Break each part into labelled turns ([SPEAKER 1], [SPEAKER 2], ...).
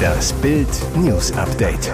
[SPEAKER 1] Das Bild News Update.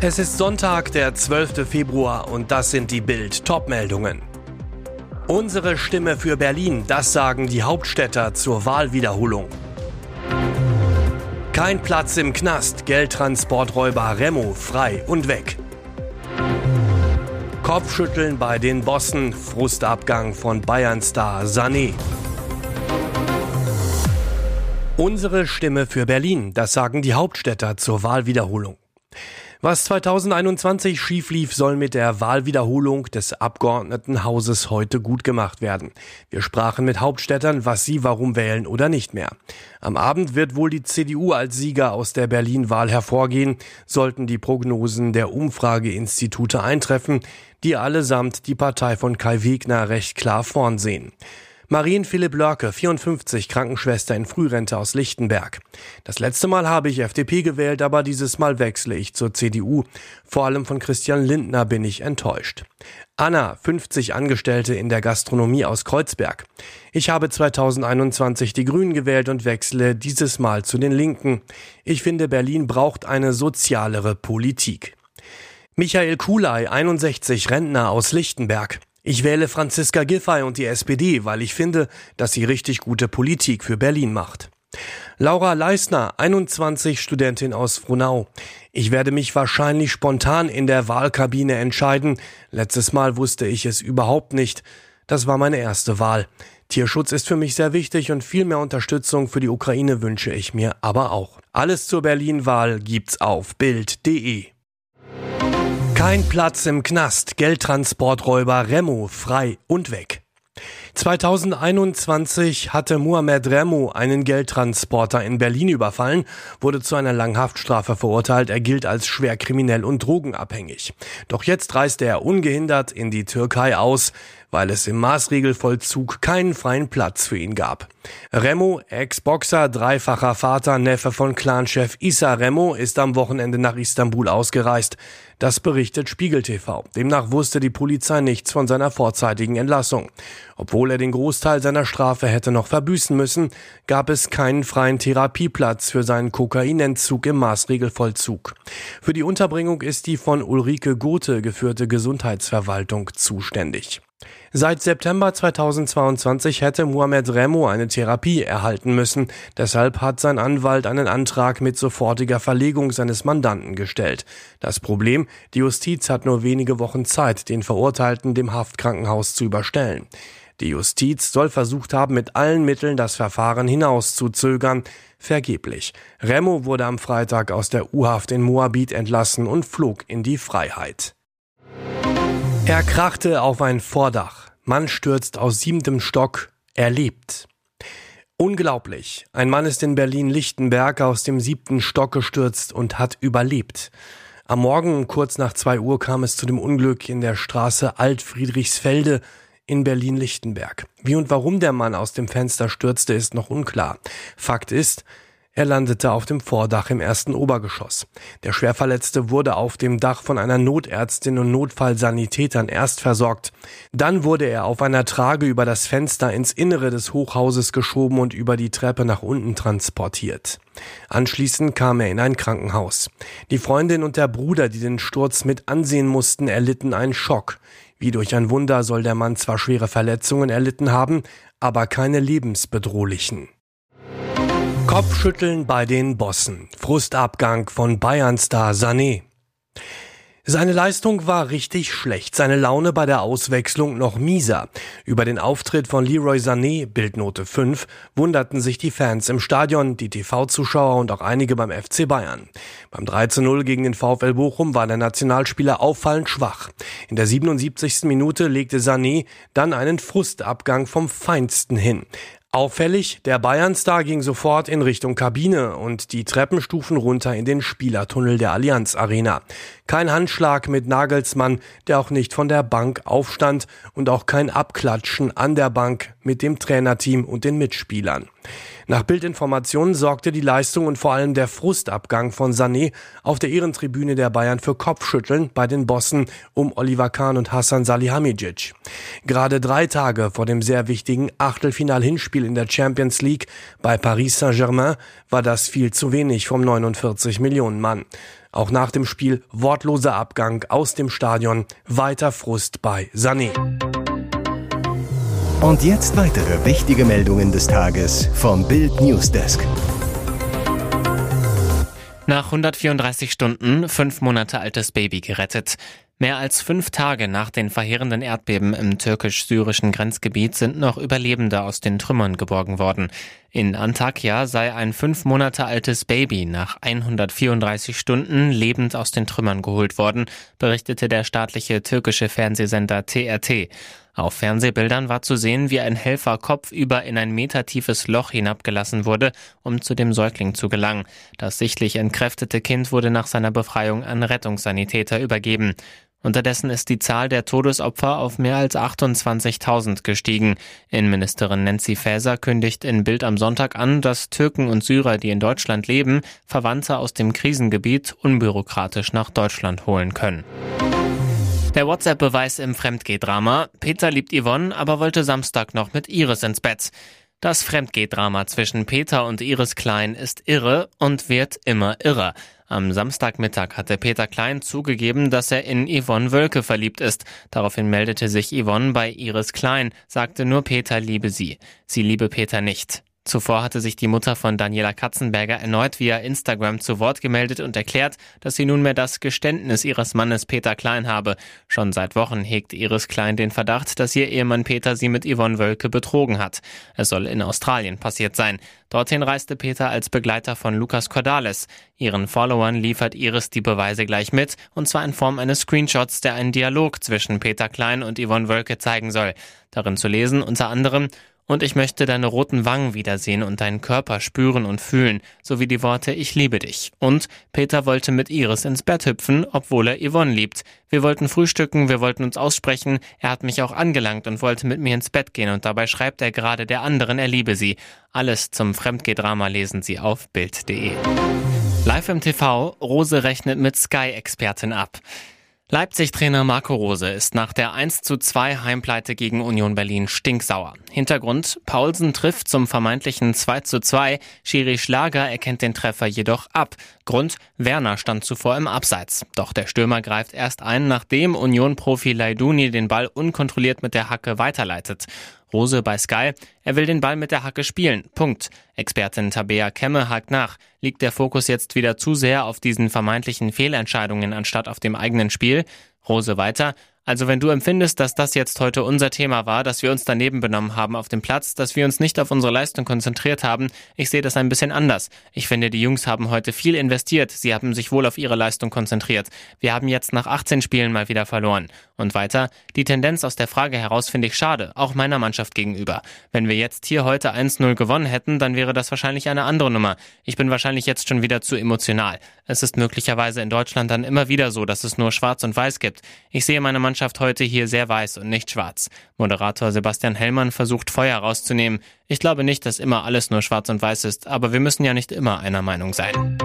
[SPEAKER 2] Es ist Sonntag, der 12. Februar und das sind die Bild Topmeldungen. Unsere Stimme für Berlin, das sagen die Hauptstädter zur Wahlwiederholung. Kein Platz im Knast, Geldtransporträuber Remo frei und weg. Kopfschütteln bei den Bossen, Frustabgang von Bayern-Star Sané. Unsere Stimme für Berlin, das sagen die Hauptstädter zur Wahlwiederholung. Was 2021 schief lief, soll mit der Wahlwiederholung des Abgeordnetenhauses heute gut gemacht werden. Wir sprachen mit Hauptstädtern, was sie warum wählen oder nicht mehr. Am Abend wird wohl die CDU als Sieger aus der Berlin-Wahl hervorgehen, sollten die Prognosen der Umfrageinstitute eintreffen, die allesamt die Partei von Kai Wegner recht klar vorn sehen. Marien-Philipp Lörke, 54, Krankenschwester in Frührente aus Lichtenberg. Das letzte Mal habe ich FDP gewählt, aber dieses Mal wechsle ich zur CDU. Vor allem von Christian Lindner bin ich enttäuscht. Anna, 50 Angestellte in der Gastronomie aus Kreuzberg. Ich habe 2021 die Grünen gewählt und wechsle dieses Mal zu den Linken. Ich finde, Berlin braucht eine sozialere Politik. Michael Kulay, 61, Rentner aus Lichtenberg. Ich wähle Franziska Giffey und die SPD, weil ich finde, dass sie richtig gute Politik für Berlin macht. Laura Leisner, 21, Studentin aus Frohnau. Ich werde mich wahrscheinlich spontan in der Wahlkabine entscheiden. Letztes Mal wusste ich es überhaupt nicht. Das war meine erste Wahl. Tierschutz ist für mich sehr wichtig und viel mehr Unterstützung für die Ukraine wünsche ich mir aber auch. Alles zur Berlin-Wahl gibt's auf Bild.de. Kein Platz im Knast. Geldtransporträuber Remo frei und weg. 2021 hatte Muhammad Remo einen Geldtransporter in Berlin überfallen, wurde zu einer Langhaftstrafe verurteilt. Er gilt als schwer kriminell und drogenabhängig. Doch jetzt reiste er ungehindert in die Türkei aus, weil es im Maßregelvollzug keinen freien Platz für ihn gab. Remo, Ex-Boxer, dreifacher Vater, Neffe von Clanchef Issa Remo, ist am Wochenende nach Istanbul ausgereist. Das berichtet Spiegel TV. Demnach wusste die Polizei nichts von seiner vorzeitigen Entlassung. Obwohl er den Großteil seiner Strafe hätte noch verbüßen müssen, gab es keinen freien Therapieplatz für seinen Kokainentzug im Maßregelvollzug. Für die Unterbringung ist die von Ulrike Gothe geführte Gesundheitsverwaltung zuständig. Seit September 2022 hätte Mohamed Remo eine Therapie erhalten müssen. Deshalb hat sein Anwalt einen Antrag mit sofortiger Verlegung seines Mandanten gestellt. Das Problem, die Justiz hat nur wenige Wochen Zeit, den Verurteilten dem Haftkrankenhaus zu überstellen. Die Justiz soll versucht haben, mit allen Mitteln das Verfahren hinauszuzögern. Vergeblich. Remo wurde am Freitag aus der U-Haft in Moabit entlassen und flog in die Freiheit. Er krachte auf ein Vordach. Mann stürzt aus siebtem Stock. Er lebt. Unglaublich. Ein Mann ist in Berlin-Lichtenberg aus dem siebten Stock gestürzt und hat überlebt. Am Morgen kurz nach zwei Uhr kam es zu dem Unglück in der Straße Altfriedrichsfelde in Berlin-Lichtenberg. Wie und warum der Mann aus dem Fenster stürzte, ist noch unklar. Fakt ist, er landete auf dem Vordach im ersten Obergeschoss. Der Schwerverletzte wurde auf dem Dach von einer Notärztin und Notfallsanitätern erst versorgt. Dann wurde er auf einer Trage über das Fenster ins Innere des Hochhauses geschoben und über die Treppe nach unten transportiert. Anschließend kam er in ein Krankenhaus. Die Freundin und der Bruder, die den Sturz mit ansehen mussten, erlitten einen Schock. Wie durch ein Wunder soll der Mann zwar schwere Verletzungen erlitten haben, aber keine lebensbedrohlichen. Kopfschütteln bei den Bossen. Frustabgang von Bayern-Star Sané. Seine Leistung war richtig schlecht, seine Laune bei der Auswechslung noch mieser. Über den Auftritt von Leroy Sané, Bildnote 5, wunderten sich die Fans im Stadion, die TV-Zuschauer und auch einige beim FC Bayern. Beim 3 zu 0 gegen den VfL Bochum war der Nationalspieler auffallend schwach. In der 77. Minute legte Sané dann einen Frustabgang vom Feinsten hin. Auffällig, der Bayern-Star ging sofort in Richtung Kabine und die Treppenstufen runter in den Spielertunnel der Allianz Arena. Kein Handschlag mit Nagelsmann, der auch nicht von der Bank aufstand und auch kein Abklatschen an der Bank mit dem Trainerteam und den Mitspielern. Nach Bildinformationen sorgte die Leistung und vor allem der Frustabgang von Sané auf der Ehrentribüne der Bayern für Kopfschütteln bei den Bossen um Oliver Kahn und Hassan Salihamidzic. Gerade drei Tage vor dem sehr wichtigen Achtelfinal-Hinspiel in der Champions League bei Paris Saint-Germain war das viel zu wenig vom 49 Millionen Mann. Auch nach dem Spiel wortloser Abgang aus dem Stadion, weiter Frust bei Sané.
[SPEAKER 1] Und jetzt weitere wichtige Meldungen des Tages vom Bild Newsdesk.
[SPEAKER 3] Nach 134 Stunden fünf Monate altes Baby gerettet. Mehr als fünf Tage nach den verheerenden Erdbeben im türkisch-syrischen Grenzgebiet sind noch Überlebende aus den Trümmern geborgen worden. In Antakya sei ein fünf Monate altes Baby nach 134 Stunden lebend aus den Trümmern geholt worden, berichtete der staatliche türkische Fernsehsender TRT. Auf Fernsehbildern war zu sehen, wie ein Helfer kopfüber in ein metertiefes Loch hinabgelassen wurde, um zu dem Säugling zu gelangen. Das sichtlich entkräftete Kind wurde nach seiner Befreiung an Rettungssanitäter übergeben. Unterdessen ist die Zahl der Todesopfer auf mehr als 28.000 gestiegen. Innenministerin Nancy Faeser kündigt in Bild am Sonntag an, dass Türken und Syrer, die in Deutschland leben, Verwandte aus dem Krisengebiet unbürokratisch nach Deutschland holen können. Der WhatsApp-Beweis im Fremdgehdrama. Peter liebt Yvonne, aber wollte Samstag noch mit Iris ins Bett. Das Fremdgehdrama zwischen Peter und Iris Klein ist irre und wird immer irrer. Am Samstagmittag hatte Peter Klein zugegeben, dass er in Yvonne Wölke verliebt ist. Daraufhin meldete sich Yvonne bei Iris Klein, sagte nur Peter liebe sie. Sie liebe Peter nicht. Zuvor hatte sich die Mutter von Daniela Katzenberger erneut via Instagram zu Wort gemeldet und erklärt, dass sie nunmehr das Geständnis ihres Mannes Peter Klein habe. Schon seit Wochen hegt Iris Klein den Verdacht, dass ihr Ehemann Peter sie mit Yvonne Wölke betrogen hat. Es soll in Australien passiert sein. Dorthin reiste Peter als Begleiter von Lukas Cordalis. Ihren Followern liefert Iris die Beweise gleich mit, und zwar in Form eines Screenshots, der einen Dialog zwischen Peter Klein und Yvonne Wölke zeigen soll. Darin zu lesen unter anderem und ich möchte deine roten Wangen wiedersehen und deinen Körper spüren und fühlen, sowie die Worte Ich liebe dich. Und Peter wollte mit Iris ins Bett hüpfen, obwohl er Yvonne liebt. Wir wollten frühstücken, wir wollten uns aussprechen, er hat mich auch angelangt und wollte mit mir ins Bett gehen und dabei schreibt er gerade der anderen, er liebe sie. Alles zum Fremdgehdrama lesen Sie auf Bild.de. Live im TV, Rose rechnet mit Sky-Expertin ab. Leipzig-Trainer Marco Rose ist nach der 1 zu 2 Heimpleite gegen Union Berlin stinksauer. Hintergrund, Paulsen trifft zum vermeintlichen 2 zu 2, Schiri Schlager erkennt den Treffer jedoch ab. Grund, Werner stand zuvor im Abseits. Doch der Stürmer greift erst ein, nachdem Union-Profi Laiduni den Ball unkontrolliert mit der Hacke weiterleitet. Rose bei Sky, er will den Ball mit der Hacke spielen. Punkt. Expertin Tabea Kemme hakt nach. Liegt der Fokus jetzt wieder zu sehr auf diesen vermeintlichen Fehlentscheidungen anstatt auf dem eigenen Spiel? Rose weiter. Also wenn du empfindest, dass das jetzt heute unser Thema war, dass wir uns daneben benommen haben auf dem Platz, dass wir uns nicht auf unsere Leistung konzentriert haben, ich sehe das ein bisschen anders. Ich finde, die Jungs haben heute viel investiert, sie haben sich wohl auf ihre Leistung konzentriert. Wir haben jetzt nach 18 Spielen mal wieder verloren. Und weiter, die Tendenz aus der Frage heraus finde ich schade, auch meiner Mannschaft gegenüber. Wenn wir jetzt hier heute 1-0 gewonnen hätten, dann wäre das wahrscheinlich eine andere Nummer. Ich bin wahrscheinlich jetzt schon wieder zu emotional. Es ist möglicherweise in Deutschland dann immer wieder so, dass es nur schwarz und weiß gibt. Ich sehe meine Mannschaft Mannschaft heute hier sehr weiß und nicht schwarz. Moderator Sebastian Hellmann versucht Feuer rauszunehmen. Ich glaube nicht, dass immer alles nur schwarz und weiß ist, aber wir müssen ja nicht immer einer Meinung sein.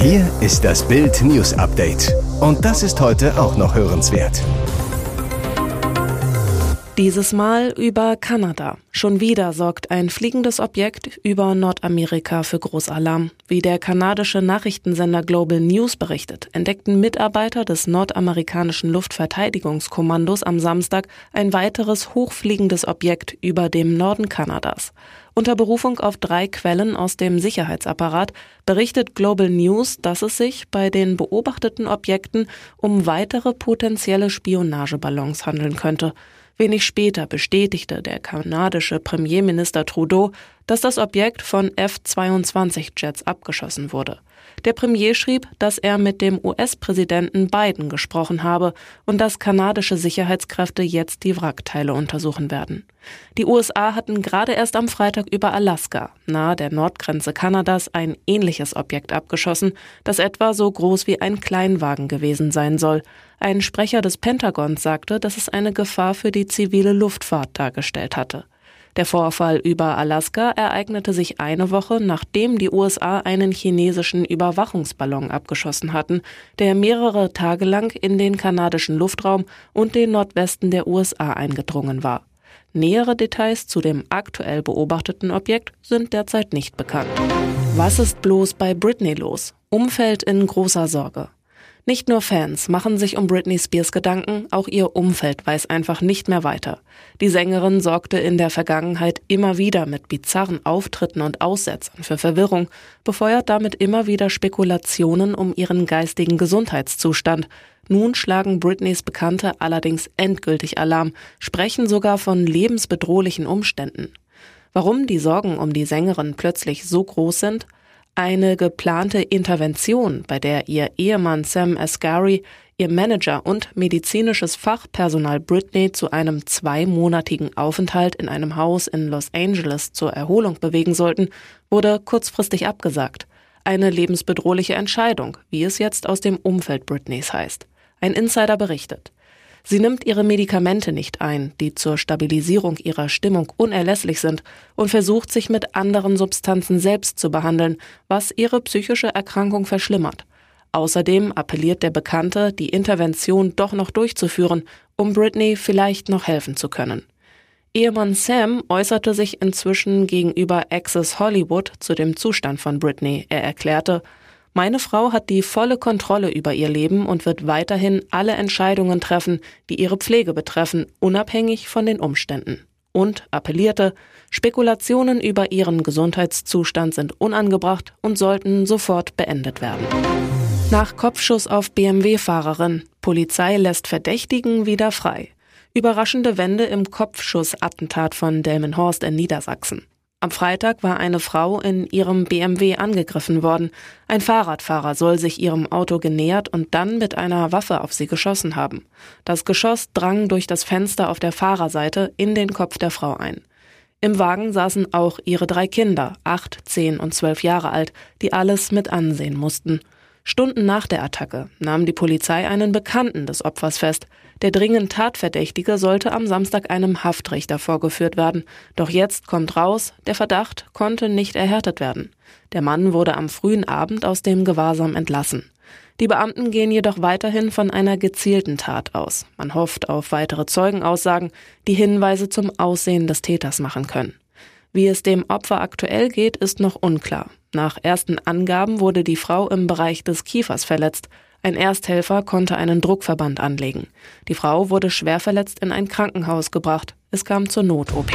[SPEAKER 1] Hier ist das Bild News Update. Und das ist heute auch noch hörenswert.
[SPEAKER 4] Dieses Mal über Kanada. Schon wieder sorgt ein fliegendes Objekt über Nordamerika für Großalarm. Wie der kanadische Nachrichtensender Global News berichtet, entdeckten Mitarbeiter des nordamerikanischen Luftverteidigungskommandos am Samstag ein weiteres hochfliegendes Objekt über dem Norden Kanadas. Unter Berufung auf drei Quellen aus dem Sicherheitsapparat berichtet Global News, dass es sich bei den beobachteten Objekten um weitere potenzielle Spionageballons handeln könnte. Wenig später bestätigte der kanadische Premierminister Trudeau, dass das Objekt von F-22-Jets abgeschossen wurde. Der Premier schrieb, dass er mit dem US-Präsidenten Biden gesprochen habe und dass kanadische Sicherheitskräfte jetzt die Wrackteile untersuchen werden. Die USA hatten gerade erst am Freitag über Alaska, nahe der Nordgrenze Kanadas, ein ähnliches Objekt abgeschossen, das etwa so groß wie ein Kleinwagen gewesen sein soll. Ein Sprecher des Pentagons sagte, dass es eine Gefahr für die zivile Luftfahrt dargestellt hatte. Der Vorfall über Alaska ereignete sich eine Woche, nachdem die USA einen chinesischen Überwachungsballon abgeschossen hatten, der mehrere Tage lang in den kanadischen Luftraum und den Nordwesten der USA eingedrungen war. Nähere Details zu dem aktuell beobachteten Objekt sind derzeit nicht bekannt. Was ist bloß bei Britney los? Umfeld in großer Sorge. Nicht nur Fans machen sich um Britney Spears Gedanken, auch ihr Umfeld weiß einfach nicht mehr weiter. Die Sängerin sorgte in der Vergangenheit immer wieder mit bizarren Auftritten und Aussetzern für Verwirrung, befeuert damit immer wieder Spekulationen um ihren geistigen Gesundheitszustand. Nun schlagen Britneys Bekannte allerdings endgültig Alarm, sprechen sogar von lebensbedrohlichen Umständen. Warum die Sorgen um die Sängerin plötzlich so groß sind? Eine geplante Intervention, bei der ihr Ehemann Sam Asghari, ihr Manager und medizinisches Fachpersonal Britney zu einem zweimonatigen Aufenthalt in einem Haus in Los Angeles zur Erholung bewegen sollten, wurde kurzfristig abgesagt. Eine lebensbedrohliche Entscheidung, wie es jetzt aus dem Umfeld Britneys heißt. Ein Insider berichtet. Sie nimmt ihre Medikamente nicht ein, die zur Stabilisierung ihrer Stimmung unerlässlich sind, und versucht sich mit anderen Substanzen selbst zu behandeln, was ihre psychische Erkrankung verschlimmert. Außerdem appelliert der Bekannte, die Intervention doch noch durchzuführen, um Britney vielleicht noch helfen zu können. Ehemann Sam äußerte sich inzwischen gegenüber Access Hollywood zu dem Zustand von Britney. Er erklärte, meine Frau hat die volle Kontrolle über ihr Leben und wird weiterhin alle Entscheidungen treffen, die ihre Pflege betreffen, unabhängig von den Umständen. Und appellierte, Spekulationen über ihren Gesundheitszustand sind unangebracht und sollten sofort beendet werden. Nach Kopfschuss auf BMW-Fahrerin. Polizei lässt Verdächtigen wieder frei. Überraschende Wende im Kopfschussattentat von Delmenhorst in Niedersachsen. Am Freitag war eine Frau in ihrem BMW angegriffen worden. Ein Fahrradfahrer soll sich ihrem Auto genähert und dann mit einer Waffe auf sie geschossen haben. Das Geschoss drang durch das Fenster auf der Fahrerseite in den Kopf der Frau ein. Im Wagen saßen auch ihre drei Kinder, acht, zehn und zwölf Jahre alt, die alles mit ansehen mussten. Stunden nach der Attacke nahm die Polizei einen Bekannten des Opfers fest. Der dringend Tatverdächtige sollte am Samstag einem Haftrichter vorgeführt werden. Doch jetzt kommt raus, der Verdacht konnte nicht erhärtet werden. Der Mann wurde am frühen Abend aus dem Gewahrsam entlassen. Die Beamten gehen jedoch weiterhin von einer gezielten Tat aus. Man hofft auf weitere Zeugenaussagen, die Hinweise zum Aussehen des Täters machen können. Wie es dem Opfer aktuell geht, ist noch unklar. Nach ersten Angaben wurde die Frau im Bereich des Kiefers verletzt. Ein Ersthelfer konnte einen Druckverband anlegen. Die Frau wurde schwer verletzt in ein Krankenhaus gebracht. Es kam zur Not-OP.